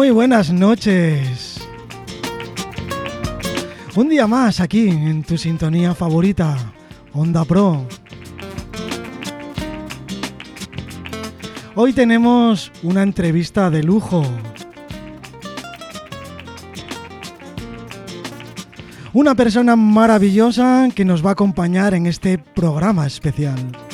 Muy buenas noches. Un día más aquí en tu sintonía favorita, Onda Pro. Hoy tenemos una entrevista de lujo. Una persona maravillosa que nos va a acompañar en este programa especial.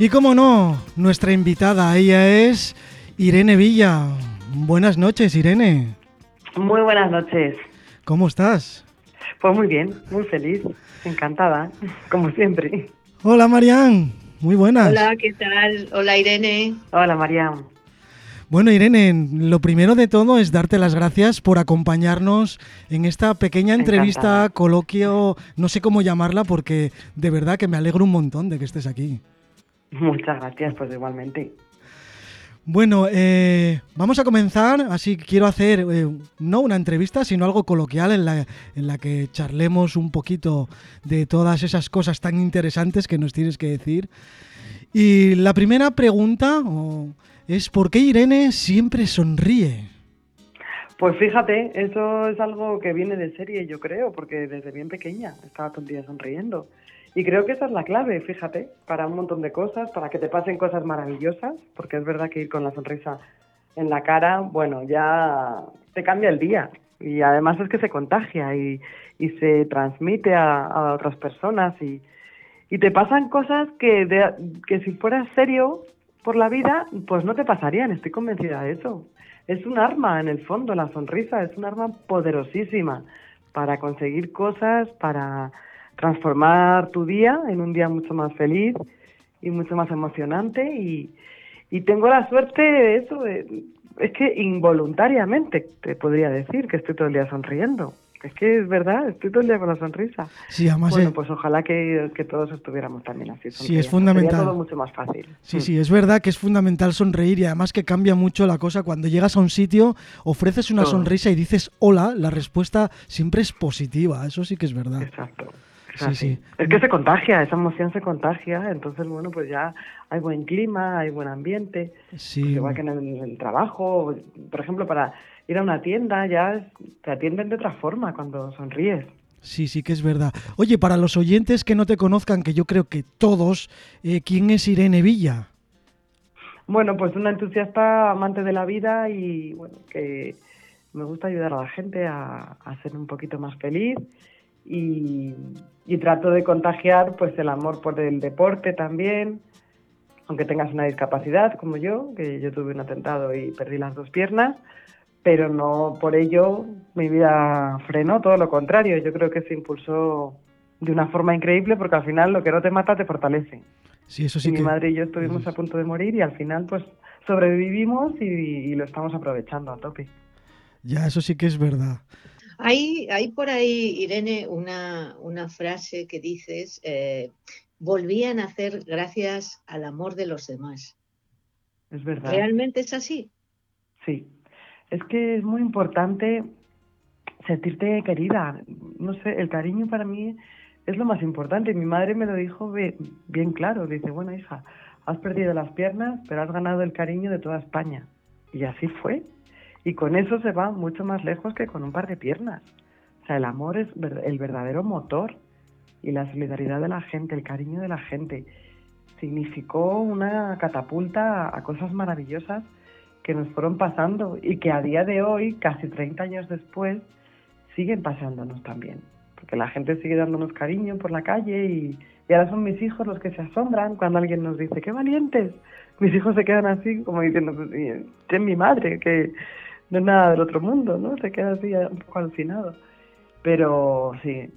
Y como no, nuestra invitada, ella es Irene Villa. Buenas noches, Irene. Muy buenas noches. ¿Cómo estás? Pues muy bien, muy feliz, encantada, como siempre. Hola, Marian. Muy buenas. Hola, ¿qué tal? Hola, Irene. Hola, Marian. Bueno, Irene, lo primero de todo es darte las gracias por acompañarnos en esta pequeña entrevista, Encantada. coloquio, no sé cómo llamarla, porque de verdad que me alegro un montón de que estés aquí. Muchas gracias, pues igualmente. Bueno, eh, vamos a comenzar, así que quiero hacer eh, no una entrevista, sino algo coloquial en la, en la que charlemos un poquito de todas esas cosas tan interesantes que nos tienes que decir. Y la primera pregunta oh, es ¿por qué Irene siempre sonríe? Pues fíjate, eso es algo que viene de serie, yo creo, porque desde bien pequeña estaba todo el día sonriendo. Y creo que esa es la clave, fíjate, para un montón de cosas, para que te pasen cosas maravillosas, porque es verdad que ir con la sonrisa en la cara, bueno, ya te cambia el día. Y además es que se contagia y, y se transmite a, otras personas y, y te pasan cosas que, de- que si fueras serio por la vida, pues no te pasarían, estoy convencida de eso. Es un arma, en el fondo, la sonrisa es un arma poderosísima para conseguir cosas, para transformar tu día en un día mucho más feliz y mucho más emocionante y, y tengo la suerte de eso, de- es que involuntariamente te podría decir que estoy todo el día sonriendo. Es que es verdad, estoy todo el día con la sonrisa. Sí, además Bueno, eh, pues ojalá que, que todos estuviéramos también así. Sí, es fundamental. Sería todo mucho más fácil. Sí, Mm. sí, es verdad que es fundamental sonreír y además que cambia mucho la cosa. Cuando llegas a un sitio, ofreces una sonrisa y dices hola, la respuesta siempre es positiva. Eso sí que es verdad. Exacto. Es Sí, sí. Es que se contagia, esa emoción se contagia, entonces, bueno, pues ya hay buen clima, hay buen ambiente, Sí, pues igual que en el, en el trabajo, por ejemplo, para ir a una tienda ya te atienden de otra forma cuando sonríes. sí, sí que es verdad. Oye, para los oyentes que no te conozcan, que yo creo que todos, eh, ¿quién es Irene Villa? Bueno, pues una entusiasta amante de la vida y bueno, que me gusta ayudar a la gente a, a ser un poquito más feliz y, y trato de contagiar pues el amor por el deporte también, aunque tengas una discapacidad como yo, que yo tuve un atentado y perdí las dos piernas, pero no por ello mi vida frenó, todo lo contrario, yo creo que se impulsó de una forma increíble porque al final lo que no te mata te fortalece. Sí, eso Y sí mi que... madre y yo estuvimos a punto de morir y al final pues sobrevivimos y, y lo estamos aprovechando a tope. Ya, eso sí que es verdad. Hay, hay por ahí, Irene, una, una frase que dices, eh, volví a nacer gracias al amor de los demás. Es verdad. ¿Realmente es así? Sí. Es que es muy importante sentirte querida. No sé, el cariño para mí es lo más importante. Mi madre me lo dijo bien claro. Dice, bueno, hija, has perdido las piernas, pero has ganado el cariño de toda España. Y así fue. Y con eso se va mucho más lejos que con un par de piernas. O sea, el amor es el verdadero motor y la solidaridad de la gente, el cariño de la gente. Significó una catapulta a cosas maravillosas que nos fueron pasando y que a día de hoy, casi 30 años después, siguen pasándonos también. Porque la gente sigue dándonos cariño por la calle y, y ahora son mis hijos los que se asombran cuando alguien nos dice, ¡qué valientes! Mis hijos se quedan así como diciendo, "Pues, es mi madre, que no es nada del otro mundo, ¿no? Se queda así un poco alucinado. Pero sí,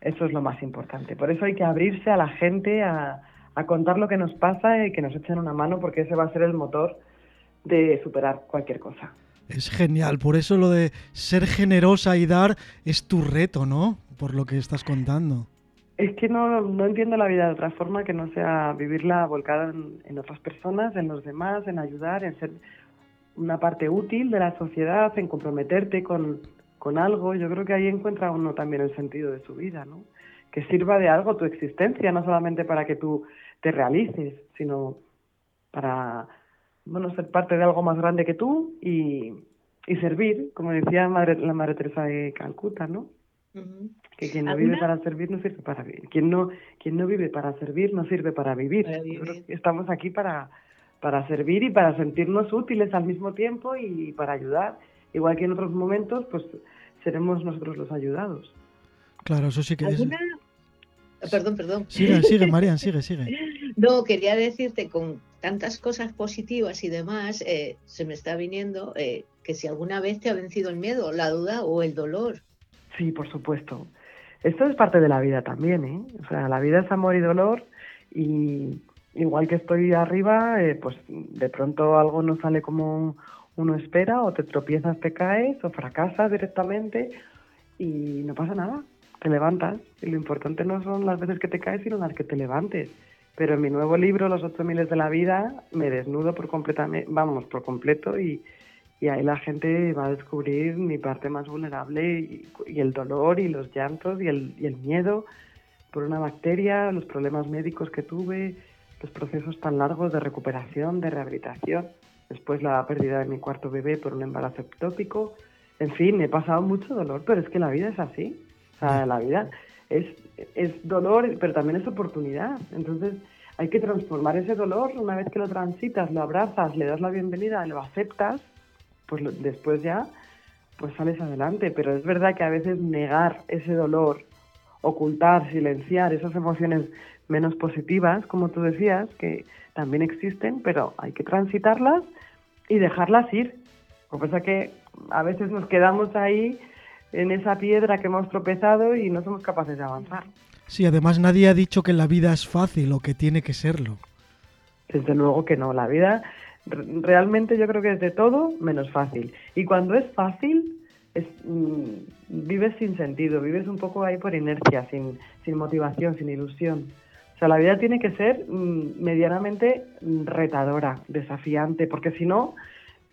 eso es lo más importante. Por eso hay que abrirse a la gente, a, a contar lo que nos pasa y que nos echen una mano porque ese va a ser el motor de superar cualquier cosa. Es genial, por eso lo de ser generosa y dar es tu reto, ¿no? Por lo que estás contando. Es que no, no entiendo la vida de otra forma que no sea vivirla volcada en, en otras personas, en los demás, en ayudar, en ser una parte útil de la sociedad, en comprometerte con, con algo, yo creo que ahí encuentra uno también el sentido de su vida, ¿no? Que sirva de algo tu existencia, no solamente para que tú te realices, sino para, bueno, ser parte de algo más grande que tú y, y servir, como decía madre, la Madre Teresa de Calcuta, ¿no? Que quien no vive para servir no sirve para vivir. Quien no, quien no vive para servir no sirve para vivir. estamos aquí para, para servir y para sentirnos útiles al mismo tiempo y para ayudar. Igual que en otros momentos, pues seremos nosotros los ayudados. Claro, eso sí que es. Perdón, perdón. Sigue, sigue, Marian, sigue, sigue. No, quería decirte, con tantas cosas positivas y demás, eh, se me está viniendo eh, que si alguna vez te ha vencido el miedo, la duda o el dolor. Sí, por supuesto. Esto es parte de la vida también, ¿eh? O sea, la vida es amor y dolor y igual que estoy arriba, eh, pues de pronto algo no sale como uno espera o te tropiezas, te caes o fracasas directamente y no pasa nada, te levantas y lo importante no son las veces que te caes sino las que te levantes. Pero en mi nuevo libro, Los ocho miles de la vida, me desnudo por completamente, vamos, por completo y, y ahí la gente va a descubrir mi parte más vulnerable y, el dolor y los llantos y el, y el, miedo por una bacteria, los problemas médicos que tuve, los procesos tan largos de recuperación, de rehabilitación, después la pérdida de mi cuarto bebé por un embarazo ectópico, en fin, he pasado mucho dolor, pero es que la vida es así, o sea, la vida es, es dolor, pero también es oportunidad, entonces hay que transformar ese dolor, una vez que lo transitas, lo abrazas, le das la bienvenida, lo aceptas, pues después ya pues sales adelante. Pero es verdad que a veces negar ese dolor, ocultar, silenciar esas emociones menos positivas, como tú decías, que también existen, pero hay que transitarlas y dejarlas ir. Lo que pasa es que a veces nos quedamos ahí en esa piedra que hemos tropezado y no somos capaces de avanzar. Sí, además nadie ha dicho que la vida es fácil o que tiene que serlo. Desde luego que no, la vida realmente yo creo que es de todo menos fácil. Y cuando es fácil, es, mm, vives sin sentido, vives un poco ahí por inercia, sin, sin motivación, sin ilusión. O sea, la vida tiene que ser mm, medianamente retadora, desafiante, porque si no,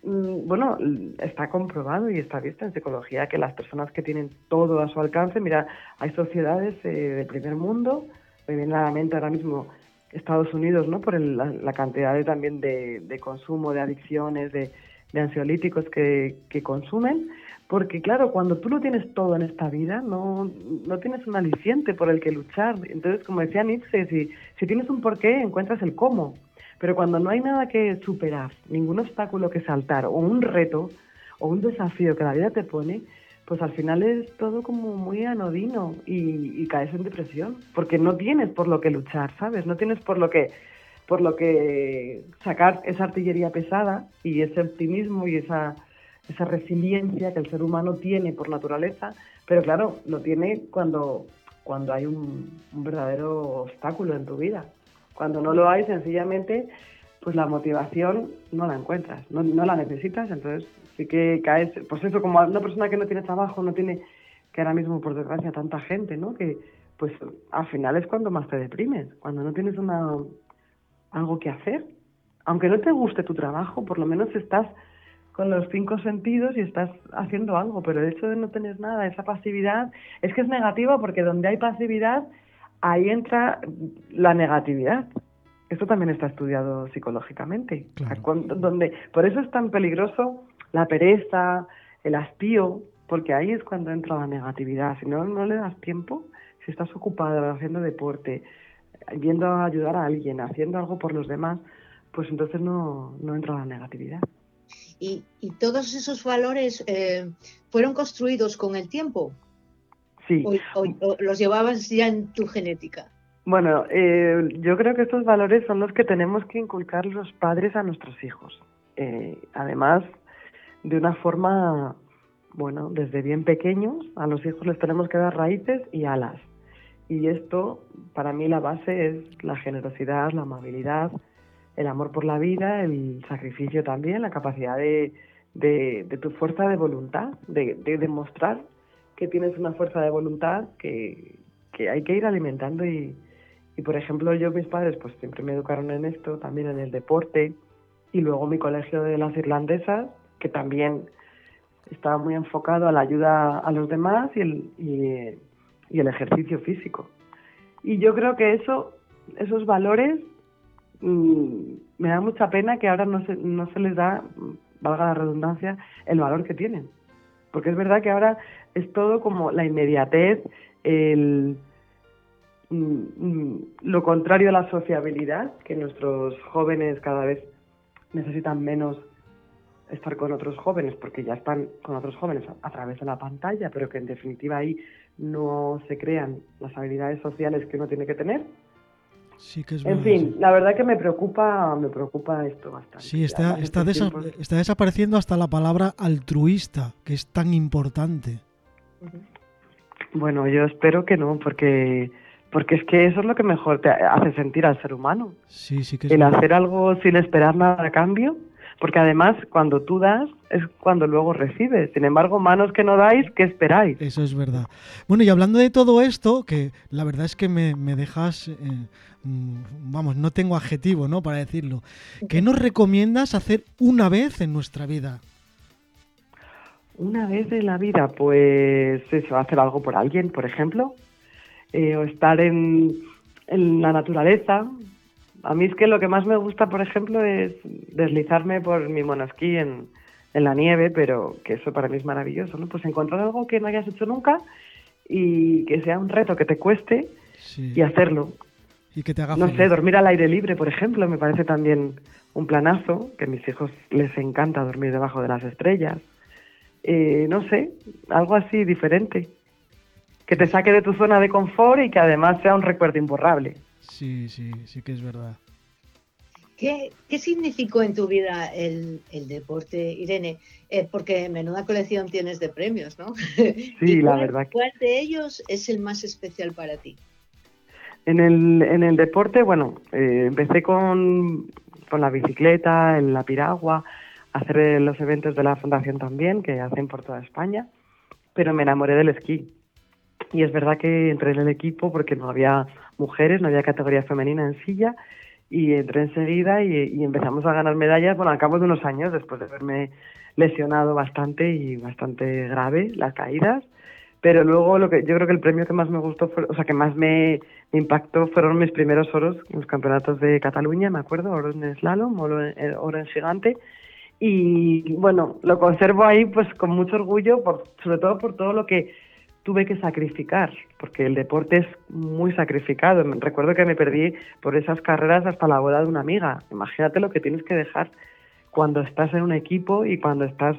mm, bueno, está comprobado y está visto en psicología que las personas que tienen todo a su alcance, mira, hay sociedades eh, del primer mundo, me viene a la mente ahora mismo Estados Unidos, ¿no? Por la, cantidad de, también de, consumo, de adicciones, de, ansiolíticos que, consumen. Porque claro, cuando tú lo tienes todo en esta vida, no, no tienes un aliciente por el que luchar. Entonces, como decía Nietzsche, si, si tienes un porqué, encuentras el cómo. Pero cuando no hay nada que superar, ningún obstáculo que saltar, o un reto, o un desafío que la vida te pone, pues al final es todo como muy anodino y, caes en depresión, porque no tienes por lo que luchar, ¿sabes? No tienes por lo que por lo que sacar esa artillería pesada y ese optimismo y esa, esa resiliencia que el ser humano tiene por naturaleza, pero claro, lo tiene cuando, cuando hay un, verdadero obstáculo en tu vida. Cuando no lo hay, sencillamente, pues la motivación no la encuentras, no, la necesitas, entonces sí que caes, pues eso, como una persona que no tiene trabajo, no tiene, que ahora mismo por desgracia tanta gente, ¿no? Que pues al final es cuando más te deprimes, cuando no tienes una algo que hacer. Aunque no te guste tu trabajo, por lo menos estás con los cinco sentidos y estás haciendo algo, pero el hecho de no tener nada, esa pasividad, es que es negativa porque donde hay pasividad, ahí entra la negatividad. Esto también está estudiado psicológicamente. Donde, por eso es tan peligroso la pereza, el hastío, porque ahí es cuando entra la negatividad. Si no, no le das tiempo, si estás ocupado haciendo deporte, viendo a ayudar a alguien, haciendo algo por los demás, pues entonces no, no entra la negatividad. ¿Y, y todos esos valores eh, fueron construidos con el tiempo? Sí. ¿O, los llevabas ya en tu genética? Bueno, eh, yo creo que estos valores son los que tenemos que inculcar los padres a nuestros hijos. Eh, además, de una forma, bueno, desde bien pequeños, a los hijos les tenemos que dar raíces y alas. Y esto, para mí, la base es la generosidad, la amabilidad, el amor por la vida, el sacrificio también, la capacidad de, de, tu fuerza de voluntad, de, de, demostrar que tienes una fuerza de voluntad que, que hay que ir alimentando y, y, por ejemplo, yo, mis padres, pues siempre me educaron en esto, también en el deporte, y luego mi colegio de las irlandesas, que también estaba muy enfocado a la ayuda a los demás y el, y, el ejercicio físico. Y yo creo que eso, esos valores, mm, me da mucha pena que ahora no se, no se les da, valga la redundancia, el valor que tienen. Porque es verdad que ahora es todo como la inmediatez, el, mm, mm, lo contrario a la sociabilidad, que nuestros jóvenes cada vez necesitan menos estar con otros jóvenes porque ya están con otros jóvenes a, través de la pantalla, pero que en definitiva ahí no se crean las habilidades sociales que uno tiene que tener. Sí que es en fin, la verdad que me preocupa, me preocupa esto bastante. Sí, está, está, está desapareciendo hasta la palabra altruista, que es tan importante. Bueno, yo espero que no, porque porque es que eso es lo que mejor te hace sentir al ser humano. Sí, sí que es El hacer algo sin esperar nada a cambio porque además cuando tú das es cuando luego recibes. Sin embargo, manos que no dais, ¿qué esperáis? Eso es verdad. Bueno, y hablando de todo esto, que la verdad es que me, dejas, eh, mm, vamos, no tengo adjetivo, ¿no? Para decirlo. ¿Qué nos recomiendas hacer una vez en nuestra vida? Una vez en la vida, pues eso, hacer algo por alguien, por ejemplo, eh, o estar en, en la naturaleza, a mí es que lo que más me gusta, por ejemplo, es deslizarme por mi monosquí en, en la nieve, pero que eso para mí es maravilloso, ¿no? Pues encontrar algo que no hayas hecho nunca y que sea un reto que te cueste y hacerlo. Y que te haga No sé, dormir al aire libre, por ejemplo, me parece también un planazo, que a mis hijos les encanta dormir debajo de las estrellas. Eh, no sé, algo así diferente. Que te saque de tu zona de confort y que además sea un recuerdo imborrable. Sí, sí, sí que es verdad. ¿Qué, significó en tu vida el, deporte, Irene? Eh, porque menuda colección tienes de premios, ¿no? Sí, la verdad. ¿Cuál de ellos es el más especial para ti? En el, en el deporte, bueno, eh, empecé con, con la bicicleta, en la piragua, hacer los eventos de la fundación también, que hacen por toda España, pero me enamoré del esquí. Y es verdad que entré en el equipo porque no había mujeres, no había categoría femenina en silla y entré enseguida y, empezamos a ganar medallas, bueno, al cabo de unos años, después de haberme lesionado bastante y bastante grave las caídas, pero luego lo que yo creo que el premio que más me gustó, fue, o sea, que más me, impactó fueron mis primeros oros en los campeonatos de Cataluña, me acuerdo, oro en slalom, oro en, oro en gigante, y bueno, lo conservo ahí pues con mucho orgullo, por, sobre todo por todo lo que tuve que sacrificar, porque el deporte es muy sacrificado. Recuerdo que me perdí por esas carreras hasta la boda de una amiga. Imagínate lo que tienes que dejar cuando estás en un equipo y cuando estás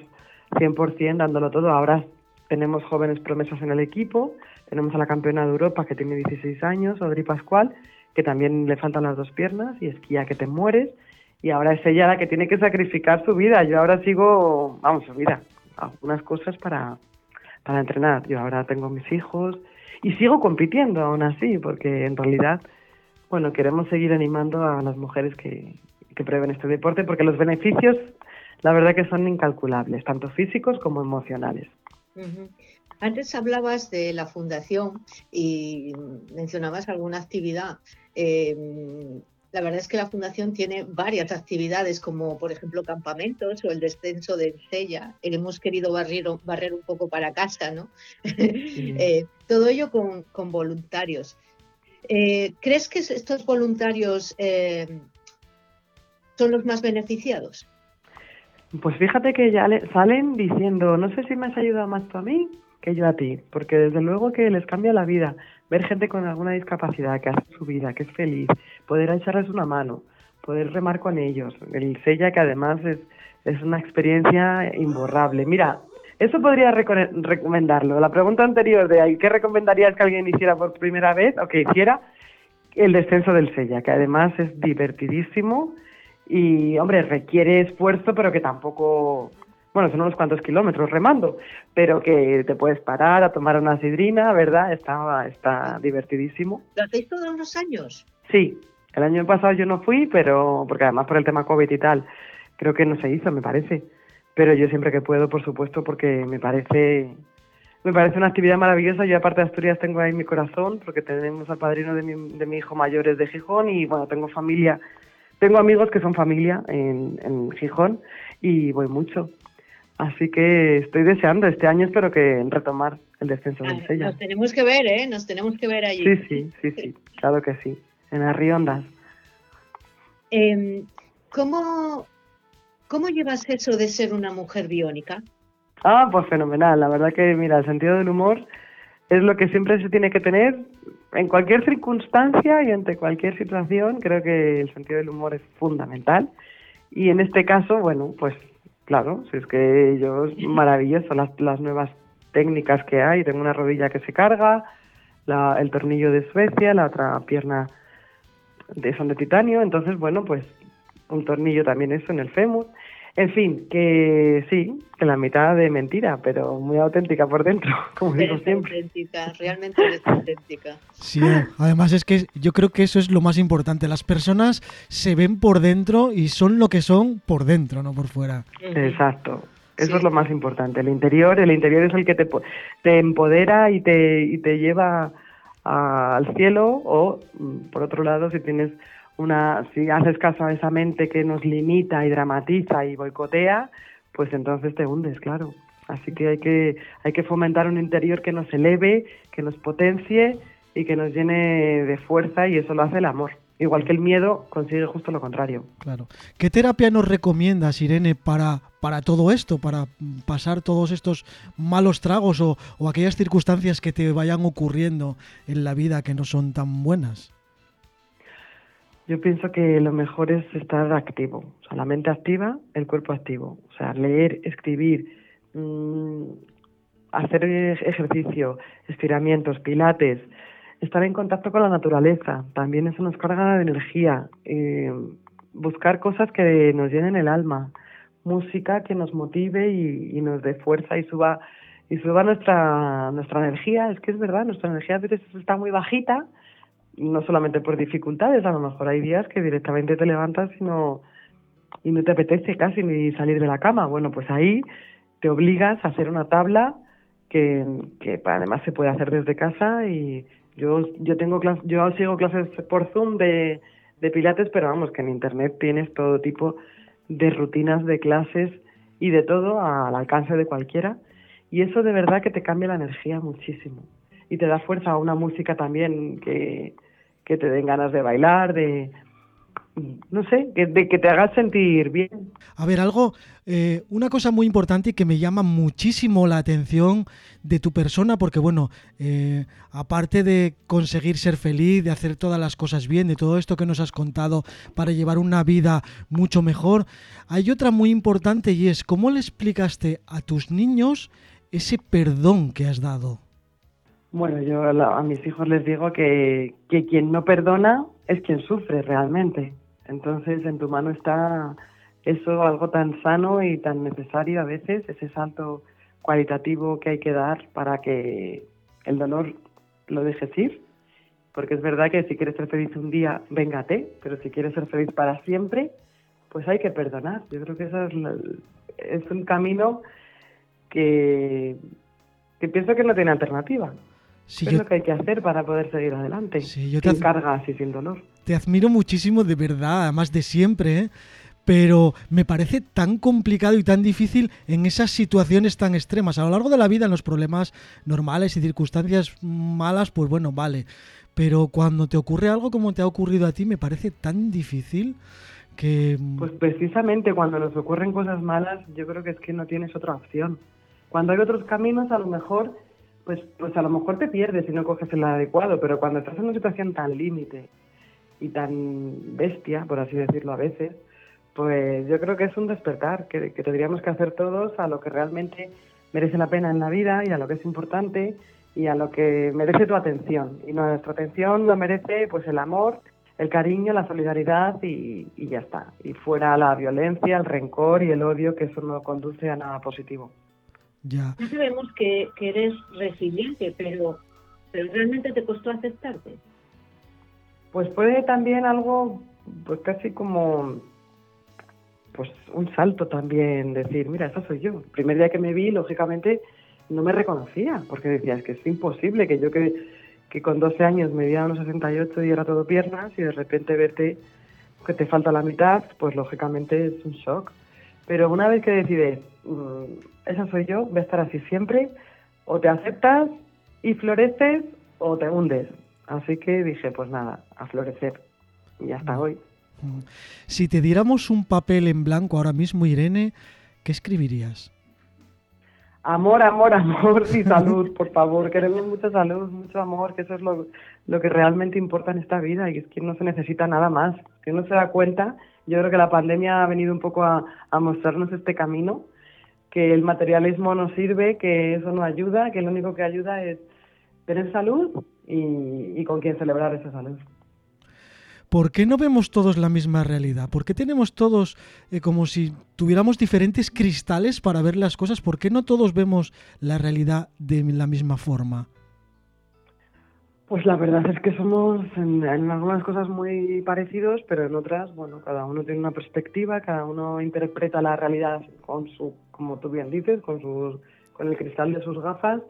100% dándolo todo. Ahora tenemos jóvenes promesas en el equipo, tenemos a la campeona de Europa que tiene 16 años, Audrey Pascual, que también le faltan las dos piernas y esquía que te mueres. Y ahora es ella la que tiene que sacrificar su vida. Yo ahora sigo, vamos, su vida, algunas cosas para, para entrenar. Yo ahora tengo mis hijos y sigo compitiendo aún así, porque en realidad, bueno, queremos seguir animando a las mujeres que, prueben este deporte, porque los beneficios, la verdad que son incalculables, tanto físicos como emocionales. Antes hablabas de la fundación y mencionabas alguna actividad. Eh, la verdad es que la Fundación tiene varias actividades, como por ejemplo campamentos o el descenso de Cella. Hemos querido barrer, barrer un poco para casa, ¿no? Eh, todo ello con, voluntarios. Eh, ¿Crees que estos voluntarios eh, son los más beneficiados? Pues fíjate que ya salen diciendo, no sé si me has ayudado más tú a mí que yo a ti, porque desde luego que les cambia la vida ver gente con alguna discapacidad que hace su vida, que es feliz, poder echarles una mano, poder remar con ellos. El Sella que además es, es una experiencia imborrable. Mira, eso podría recomendarlo. La pregunta anterior de ¿qué recomendarías que alguien hiciera por primera vez o que hiciera? El descenso del Sella, que además es divertidísimo y, hombre, requiere esfuerzo, pero que tampoco bueno, son unos cuantos kilómetros remando, pero que te puedes parar a tomar una sidrina, ¿verdad? Está, está divertidísimo. ¿Lo hacéis todos los años? Sí, el año pasado yo no fui, pero porque además por el tema COVID y tal, creo que no se hizo, me parece. Pero yo siempre que puedo, por supuesto, porque me parece me parece una actividad maravillosa. Yo aparte de Asturias tengo ahí mi corazón, porque tenemos al padrino de mi, de mi hijo mayor es de Gijón y bueno, tengo familia, tengo amigos que son familia en, en Gijón y voy mucho. Así que estoy deseando este año, espero que retomar el descenso del Sella. Nos tenemos que ver, ¿eh? Nos tenemos que ver allí. Sí, sí, sí, sí, claro que sí, en las riondas. Eh, ¿cómo, ¿Cómo llevas eso de ser una mujer biónica? Ah, pues fenomenal. La verdad que, mira, el sentido del humor es lo que siempre se tiene que tener en cualquier circunstancia y ante cualquier situación. Creo que el sentido del humor es fundamental. Y en este caso, bueno, pues claro, si es que es maravilloso las, las nuevas técnicas que hay. Tengo una rodilla que se carga, la, el tornillo de Suecia, la otra pierna de son de titanio. Entonces, bueno, pues un tornillo también eso en el fémur. En fin, que sí, que la mitad de mentira, pero muy auténtica por dentro, como digo siempre. auténtica, realmente eres auténtica. Sí, además es que yo creo que eso es lo más importante. Las personas se ven por dentro y son lo que son por dentro, no por fuera. Exacto. Eso es lo más importante. El interior, el interior es el que te, te empodera y te, y te lleva al cielo o, mm, por otro lado, si tienes una, si haces caso a esa mente que nos limita y dramatiza y boicotea, pues entonces te hundes, claro. Así que hay que, hay que fomentar un interior que nos eleve, que nos potencie y que nos llene de fuerza y eso lo hace el amor. Igual que el miedo consigue justo lo contrario. Claro. ¿Qué terapia nos recomiendas, Irene, para, para todo esto, para pasar todos estos malos tragos o, o aquellas circunstancias que te vayan ocurriendo en la vida que no son tan buenas? Yo pienso que lo mejor es estar activo, o sea, la mente activa, el cuerpo activo, o sea, leer, escribir, mmm, hacer ejercicio, estiramientos, pilates, estar en contacto con la naturaleza, también eso nos carga de energía, eh, buscar cosas que nos llenen el alma, música que nos motive y, y, nos dé fuerza y suba y suba nuestra nuestra energía, es que es verdad, nuestra energía a veces está muy bajita no solamente por dificultades, a lo mejor hay días que directamente te levantas y no, y no te apetece casi ni salir de la cama. Bueno, pues ahí te obligas a hacer una tabla que, además se puede hacer desde casa y yo yo tengo yo sigo clases por Zoom de, de pilates, pero vamos que en internet tienes todo tipo de rutinas de clases y de todo al alcance de cualquiera y eso de verdad que te cambia la energía muchísimo y te da fuerza una música también que, que te den ganas de bailar, de, no sé, que, de que te hagas sentir bien. A ver, algo, eh, una cosa muy importante y que me llama muchísimo la atención de tu persona, porque bueno, eh, aparte de conseguir ser feliz, de hacer todas las cosas bien, de todo esto que nos has contado para llevar una vida mucho mejor, hay otra muy importante y es cómo le explicaste a tus niños ese perdón que has dado. Bueno, yo a mis hijos les digo que, que quien no perdona es quien sufre realmente. Entonces, en tu mano está eso, algo tan sano y tan necesario a veces, ese salto cualitativo que hay que dar para que el dolor lo dejes ir. Porque es verdad que si quieres ser feliz un día, véngate, pero si quieres ser feliz para siempre, pues hay que perdonar. Yo creo que eso es, es un camino que, que pienso que no tiene alternativa. Sí, es lo que hay que hacer para poder seguir adelante. Sí, yo sin te cargas y sin dolor. Te admiro muchísimo, de verdad, además de siempre, ¿eh? pero me parece tan complicado y tan difícil en esas situaciones tan extremas. A lo largo de la vida, en los problemas normales y circunstancias malas, pues bueno, vale. Pero cuando te ocurre algo como te ha ocurrido a ti, me parece tan difícil que... Pues precisamente cuando nos ocurren cosas malas, yo creo que es que no tienes otra opción. Cuando hay otros caminos, a lo mejor pues, pues a lo mejor te pierdes si no coges el adecuado, pero cuando estás en una situación tan límite y tan bestia, por así decirlo a veces, pues yo creo que es un despertar que, tendríamos que hacer todos a lo que realmente merece la pena en la vida y a lo que es importante y a lo que merece tu atención. Y nuestra atención lo merece pues el amor, el cariño, la solidaridad y, y ya está. Y fuera la violencia, el rencor y el odio, que eso no conduce a nada positivo. Ya. sabemos que, eres resiliente, pero, pero realmente te costó aceptarte. Pues puede también algo, pues casi como, pues un salto también, decir, mira, esa soy yo. El primer día que me vi, lógicamente, no me reconocía, porque decía, es que es imposible que yo que, que con 12 años me medía unos 68 y era todo piernas y de repente verte que te falta la mitad, pues lógicamente es un shock Pero una vez que decides, mm, esa soy yo, voy a estar así siempre, o te aceptas y floreces o te hundes. Así que dije, pues nada, a florecer. Y hasta hoy. Si te diéramos un papel en blanco ahora mismo, Irene, ¿qué escribirías? Amor, amor, amor y salud, por favor. Queremos mucha salud, mucho amor, que eso es lo, lo que realmente importa en esta vida y es que no se necesita nada más. Que uno se da cuenta, yo creo que la pandemia ha venido un poco a, mostrarnos este camino, que el materialismo no sirve, que eso no ayuda, que lo único que ayuda es tener salud y, con quién celebrar esa salud. ¿por qué no vemos todos la misma realidad? ¿Por qué tenemos todos eh, como si tuviéramos diferentes cristales para ver las cosas? ¿Por qué no todos vemos la realidad de la misma forma? Pues la verdad es que somos en, algunas cosas muy parecidos, pero en otras, bueno, cada uno tiene una perspectiva, cada uno interpreta la realidad con su, como tú bien dices, con sus, con el cristal de sus gafas.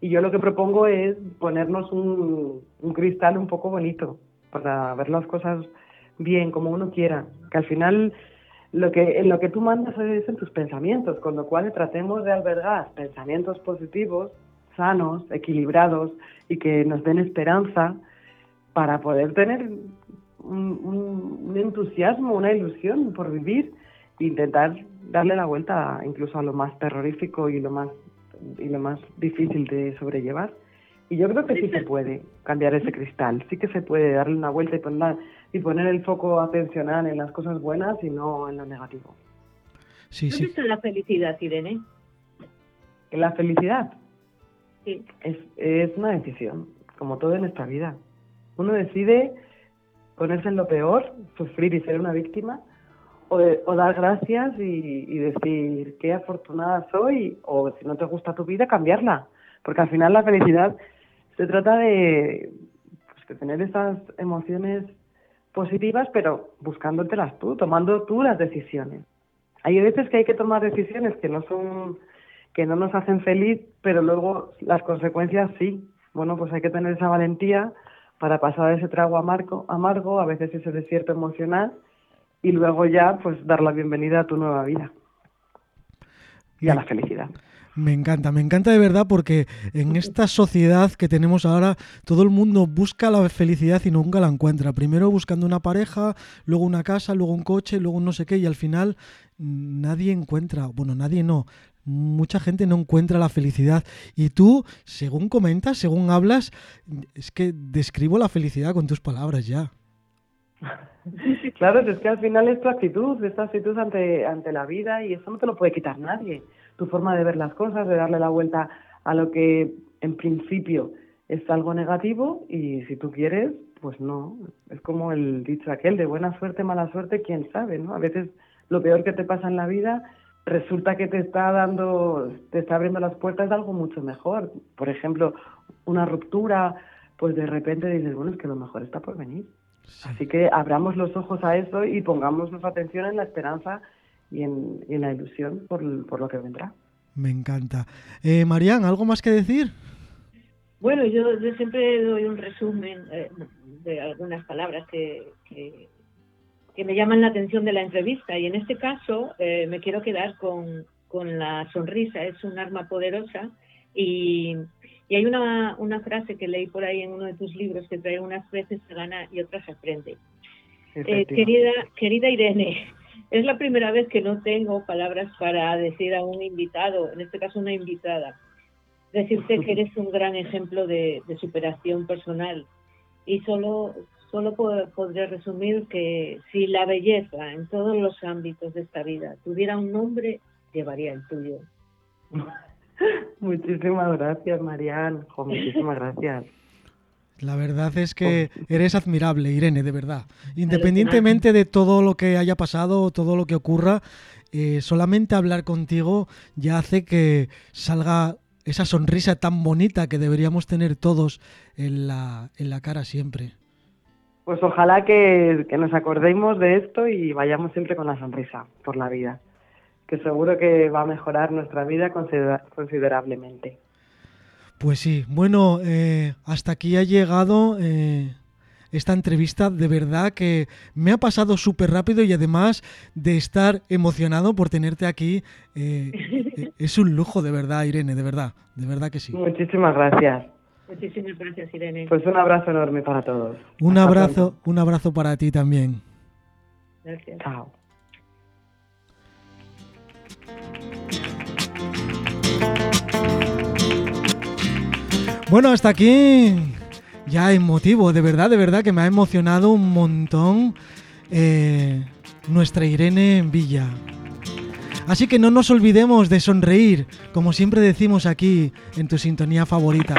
Y yo lo que propongo es ponernos un, cristal un poco bonito, para ver las cosas bien, como uno quiera. Que al final lo que, en lo que tú mandas es en tus pensamientos, con lo cual tratemos de albergar pensamientos positivos, sanos, equilibrados y que nos den esperanza para poder tener un, entusiasmo, una ilusión por vivir e intentar darle la vuelta incluso a lo más terrorífico y lo más y lo más difícil de sobrellevar. Y yo creo que sí se puede cambiar ese cristal, sí que se puede darle una vuelta y poner, y poner el foco atencional en las cosas buenas y no en lo negativo. Sí, ¿Dónde está la felicidad, Irene? La felicidad es, es una decisión, como todo en esta vida. Uno decide ponerse en lo peor, sufrir y ser una víctima, o, o dar gracias y, decir qué afortunada soy, o si no te gusta tu vida, cambiarla. Porque al final la felicidad se trata de, pues, tener esas emociones positivas, pero buscándotelas tú, tomando tú las decisiones. Hay veces que hay que tomar decisiones que no son que no nos hacen feliz, pero luego las consecuencias sí. Bueno, pues hay que tener esa valentía para pasar ese trago amargo, amargo, a veces ese desierto emocional y luego ya pues dar la bienvenida a tu nueva vida y a la felicidad. Me encanta, me encanta de verdad porque en esta sociedad que tenemos ahora todo el mundo busca la felicidad y nunca la encuentra. Primero buscando una pareja, luego una casa, luego un coche, luego no sé qué y al final nadie encuentra, bueno, nadie no, mucha gente no encuentra la felicidad. Y tú, según comentas, según hablas, es que describo la felicidad con tus palabras ya. Claro, es que al final es tu actitud, esta actitud ante, ante la vida y eso no te lo puede quitar nadie tu forma de ver las cosas, de darle la vuelta a lo que en principio es algo negativo y si tú quieres, pues no. Es como el dicho aquel de buena suerte, mala suerte, quién sabe, ¿no? A veces lo peor que te pasa en la vida resulta que te está dando, te está abriendo las puertas de algo mucho mejor. Por ejemplo, una ruptura, pues de repente dices, bueno, es que lo mejor está por venir. Así que abramos los ojos a eso y pongamos nuestra atención en la esperanza y en, la ilusión por, lo que vendrá. Me encanta. Eh, Marian, ¿algo más que decir? Bueno, yo, siempre doy un resumen eh, de algunas palabras que, que, me llaman la atención de la entrevista y en este caso eh, me quiero quedar con, con, la sonrisa, es un arma poderosa y, y hay una, una, frase que leí por ahí en uno de tus libros que trae unas veces se gana y otras se aprende. Eh, querida, querida Irene, es la primera vez que no tengo palabras para decir a un invitado, en este caso una invitada, decirte que eres un gran ejemplo de, superación personal. Y solo, solo podría resumir que si la belleza en todos los ámbitos de esta vida tuviera un nombre, llevaría el tuyo. Muchísimas gracias, Marian. muchísimas gracias. La verdad es que eres admirable, Irene, de verdad. Independientemente de todo lo que haya pasado o todo lo que ocurra, eh, solamente hablar contigo ya hace que salga esa sonrisa tan bonita que deberíamos tener todos en la, en la cara siempre. Pues ojalá que, que nos acordemos de esto y vayamos siempre con la sonrisa por la vida, que seguro que va a mejorar nuestra vida considerablemente. Pues sí, bueno, eh, hasta aquí ha llegado eh, esta entrevista. De verdad que me ha pasado súper rápido y además de estar emocionado por tenerte aquí, eh, es un lujo de verdad, Irene, de verdad, de verdad que sí. Muchísimas gracias. Muchísimas gracias, Irene. Pues un abrazo enorme para todos. Un abrazo, un abrazo para ti también. Gracias. Chao. Bueno, hasta aquí ya emotivo, de verdad, de verdad que me ha emocionado un montón eh, nuestra Irene Villa. Así que no nos olvidemos de sonreír, como siempre decimos aquí en tu sintonía favorita.